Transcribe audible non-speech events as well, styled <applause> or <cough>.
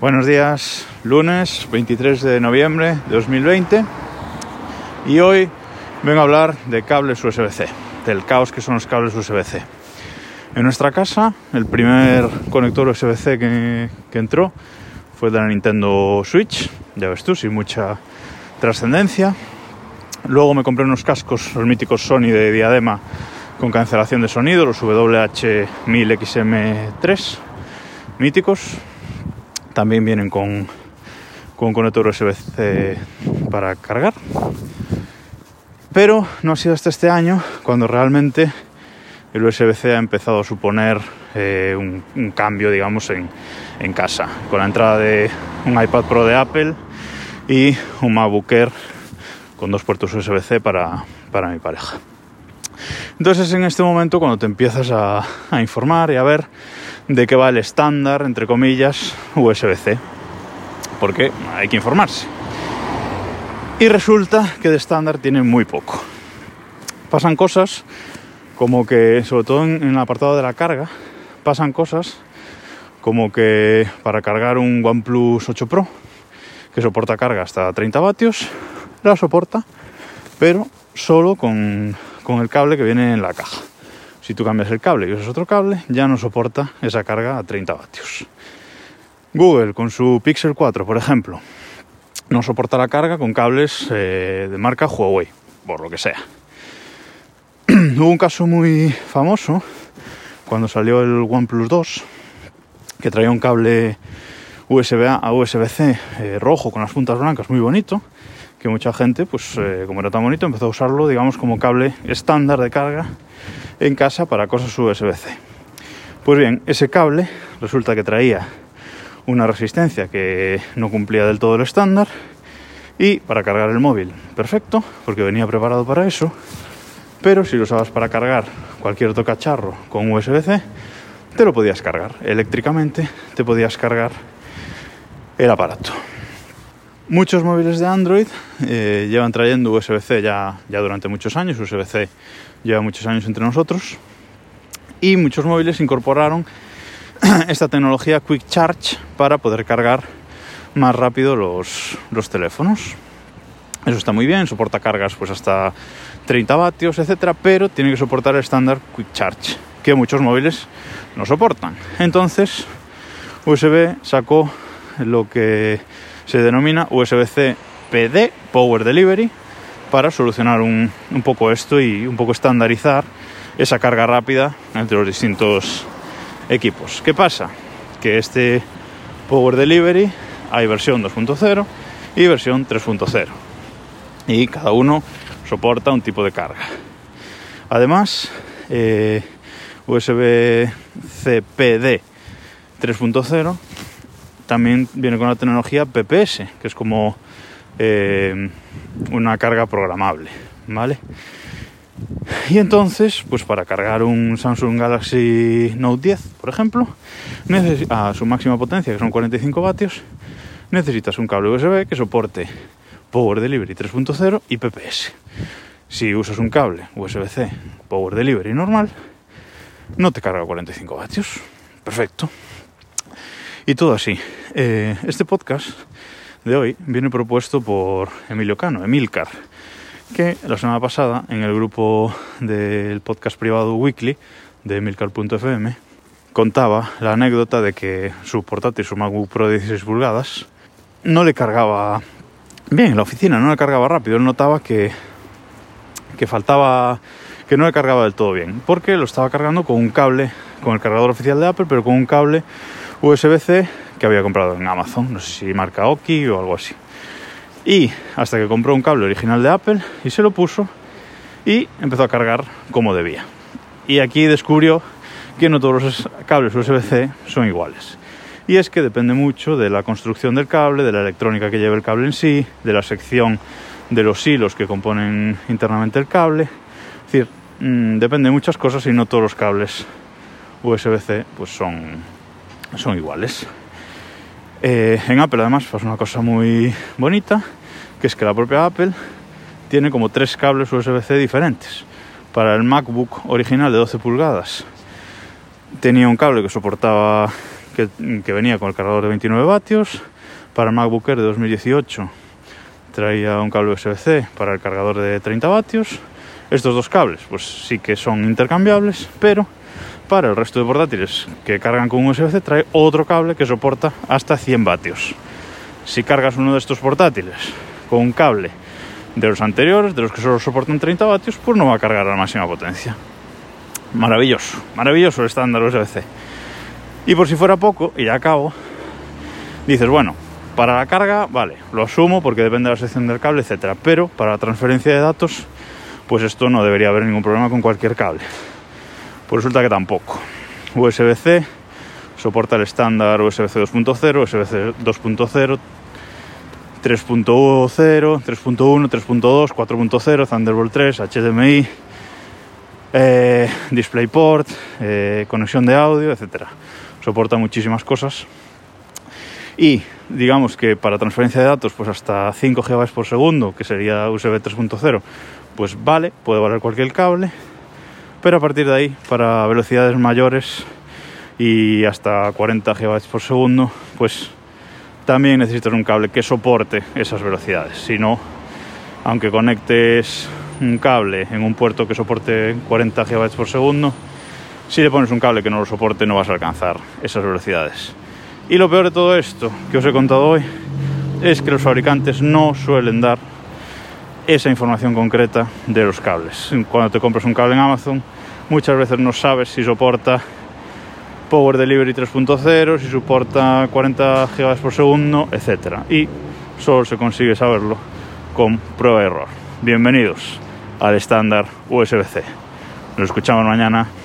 Buenos días, lunes 23 de noviembre de 2020 y hoy vengo a hablar de cables USB-C, del caos que son los cables USB-C. En nuestra casa, el primer conector USB-C que, entró fue de la Nintendo Switch, ya ves tú, sin mucha trascendencia. Luego me compré unos cascos, los míticos Sony de diadema con cancelación de sonido, los WH-1000XM3 míticos, también vienen con, con conector USB-C para cargar. Pero no ha sido hasta este año cuando realmente el USB-C ha empezado a suponer eh, un, un, cambio, digamos, en, en, casa. Con la entrada de un iPad Pro de Apple y un MacBook Air con dos puertos USB-C para, para mi pareja. Entonces en este momento cuando te empiezas a, informar y a ver de qué va el estándar, entre comillas, USB-C. Porque hay que informarse. Y resulta que de estándar tiene muy poco. Pasan cosas como que, sobre todo en, el apartado de la carga, pasan cosas como que para cargar un OnePlus 8 Pro, que soporta carga hasta 30 vatios, la soporta, pero solo con, con el cable que viene en la caja. Si tú cambias el cable y usas otro cable, ya no soporta esa carga a 30 vatios. Google con su Pixel 4, por ejemplo, no soporta la carga con cables eh, de marca Huawei, por lo que sea. <clears throat> Hubo un caso muy famoso cuando salió el OnePlus 2, que traía un cable USB A a USB-C eh, rojo con las puntas blancas, muy bonito, que mucha gente, pues eh, como era tan bonito, empezó a usarlo, digamos, como cable estándar de carga en casa para cosas USB-C. Pues bien, ese cable resulta que traía una resistencia que no cumplía del todo el estándar y para cargar el móvil, perfecto, porque venía preparado para eso, pero si lo usabas para cargar cualquier otro cacharro con USB-C, te lo podías cargar eléctricamente, te podías cargar el aparato. Muchos móviles de Android eh, llevan trayendo USB-C ya, durante muchos años, USB-C lleva muchos años entre nosotros, y muchos móviles incorporaron <clears throat> esta tecnología Quick Charge para poder cargar más rápido los, los teléfonos. Eso está muy bien, soporta cargas pues hasta 30 vatios, etcétera, pero tiene que soportar el estándar Quick Charge, que muchos móviles no soportan. Entonces, USB sacó lo que se denomina USB-C PD, Power Delivery, para solucionar un, un, poco esto y un poco estandarizar esa carga rápida entre los distintos equipos. ¿Qué pasa? Que este Power Delivery hay versión 2.0 y versión 3.0 y cada uno soporta un tipo de carga. Además, eh, USB CPD 3.0 también viene con la tecnología PPS, que es como eh, una carga programable, ¿vale? Y entonces, pues para cargar un Samsung Galaxy Note 10, por ejemplo, a su máxima potencia, que son 45 vatios, necesitas un cable USB que soporte Power Delivery 3.0 y PPS. Si usas un cable USB-C Power Delivery normal, no te carga 45 vatios. Perfecto. Y todo así. Eh, este podcast de hoy viene propuesto por Emilio Cano, Emilcar, que la semana pasada en el grupo del podcast privado Weekly de Emilcar.fm contaba la anécdota de que su portátil, su MacBook Pro de 16 pulgadas, no le cargaba bien en la oficina, no le cargaba rápido. Él notaba que, que faltaba, que no le cargaba del todo bien, porque lo estaba cargando con un cable, con el cargador oficial de Apple, pero con un cable USB-C que había comprado en Amazon, no sé si marca Oki o algo así. Y hasta que compró un cable original de Apple y se lo puso y empezó a cargar como debía. Y aquí descubrió que no todos los cables USB-C son iguales. Y es que depende mucho de la construcción del cable, de la electrónica que lleva el cable en sí, de la sección de los hilos que componen internamente el cable. Es decir, mmm, depende de muchas cosas y no todos los cables USB-C pues son, son iguales. Eh, en Apple además pasa una cosa muy bonita, que es que la propia Apple tiene como tres cables USB-C diferentes. Para el MacBook original de 12 pulgadas tenía un cable que soportaba que, que venía con el cargador de 29 vatios. Para el MacBook Air de 2018 traía un cable USB-C para el cargador de 30 vatios. Estos dos cables, pues sí que son intercambiables, pero para el resto de portátiles que cargan con USB-C trae otro cable que soporta hasta 100 vatios. Si cargas uno de estos portátiles con un cable de los anteriores, de los que solo soportan 30 vatios, pues no va a cargar a la máxima potencia. Maravilloso, maravilloso el estándar USB-C. Y por si fuera poco, y ya acabo, dices, bueno, para la carga, vale, lo asumo porque depende de la sección del cable, etcétera. Pero para la transferencia de datos, pues esto no debería haber ningún problema con cualquier cable. Pues resulta que tampoco. USB-C soporta el estándar USB-C 2.0, USB-C 2.0, 3.0, 3.1, 3.2, 4.0, Thunderbolt 3, HDMI, eh, DisplayPort, eh, conexión de audio, etcétera. Soporta muchísimas cosas y digamos que para transferencia de datos pues hasta 5 GB por segundo, que sería USB 3.0, pues vale, puede valer cualquier cable, pero a partir de ahí para velocidades mayores y hasta 40 GB por segundo, pues también necesitas un cable que soporte esas velocidades, si no, aunque conectes un cable en un puerto que soporte 40 GB por segundo, si le pones un cable que no lo soporte no vas a alcanzar esas velocidades. Y lo peor de todo esto que os he contado hoy es que los fabricantes no suelen dar esa información concreta de los cables. Cuando te compras un cable en Amazon, muchas veces no sabes si soporta Power Delivery 3.0, si soporta 40 GB por segundo, etc. Y solo se consigue saberlo con prueba de error. Bienvenidos al estándar USB-C. Nos escuchamos mañana.